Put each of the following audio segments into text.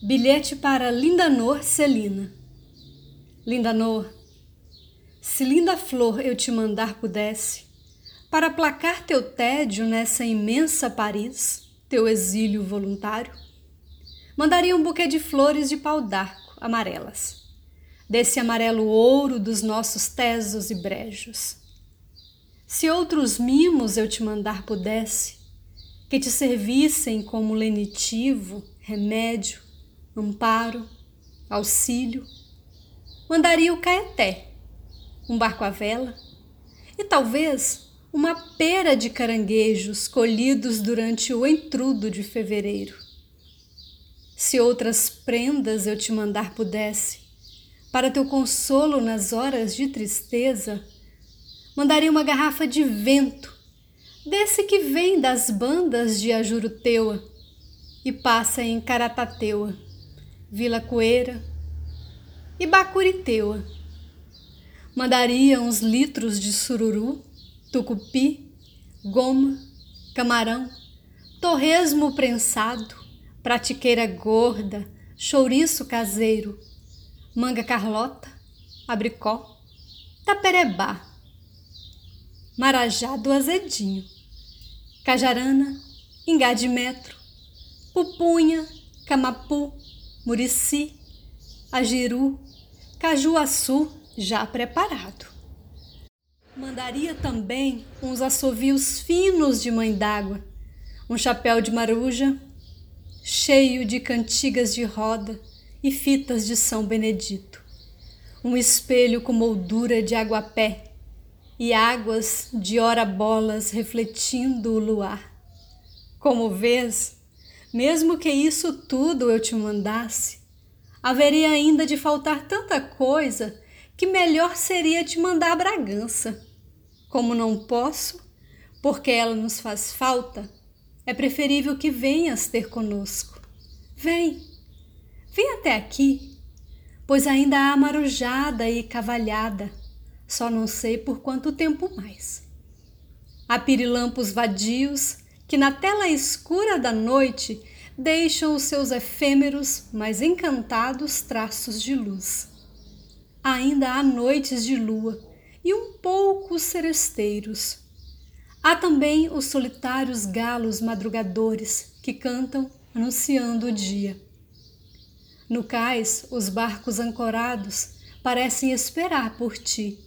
Bilhete para Lindanor Celina. Lindanor, se linda flor eu te mandar pudesse, para aplacar teu tédio nessa imensa Paris, teu exílio voluntário, mandaria um buquê de flores de pau d'arco amarelas, desse amarelo ouro dos nossos tesos e brejos. Se outros mimos eu te mandar pudesse, que te servissem como lenitivo, remédio, amparo, auxílio, mandaria o caeté, um barco à vela e talvez uma pera de caranguejos colhidos durante o entrudo de fevereiro. Se outras prendas eu te mandar pudesse, para teu consolo nas horas de tristeza, mandaria uma garrafa de vento, desse que vem das bandas de Ajuruteua e passa em Caratateua Vila Coeira e Bacuriteua. Mandaria uns litros de sururu, tucupi, goma, camarão, torresmo prensado, pratiqueira gorda, chouriço caseiro, manga carlota, abricó, taperebá, marajá do azedinho, cajarana, ingá de metro, pupunha, camapu, Murici, Agiru, Cajuaçu já preparado. Mandaria também uns assovios finos de mãe d'água, um chapéu de maruja, cheio de cantigas de roda e fitas de São Benedito, um espelho com moldura de aguapé e águas de ora bolas refletindo o luar. Como vês, mesmo que isso tudo eu te mandasse, haveria ainda de faltar tanta coisa que melhor seria te mandar Bragança. Como não posso, porque ela nos faz falta, é preferível que venhas ter conosco. Vem, vem até aqui, pois ainda há marujada e cavalhada, só não sei por quanto tempo mais. Há pirilampos vadios que na tela escura da noite deixam os seus efêmeros, mas encantados traços de luz. Ainda há noites de lua e um pouco seresteiros. Há também os solitários galos madrugadores que cantam anunciando o dia. No cais, os barcos ancorados parecem esperar por ti.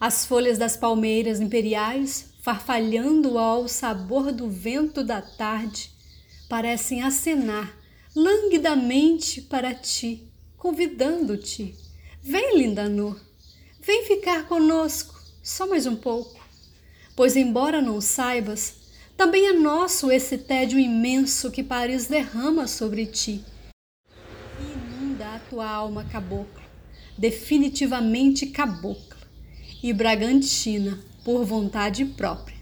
As folhas das palmeiras imperiais farfalhando ao sabor do vento da tarde, parecem acenar languidamente para ti, convidando-te. Vem, linda Nur, vem ficar conosco, só mais um pouco. Pois, embora não saibas, também é nosso esse tédio imenso que Paris derrama sobre ti. E inunda a tua alma cabocla, definitivamente cabocla, e Bragantina por vontade própria.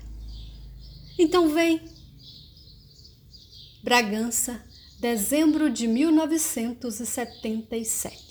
Então vem. Bragança, dezembro de 1977.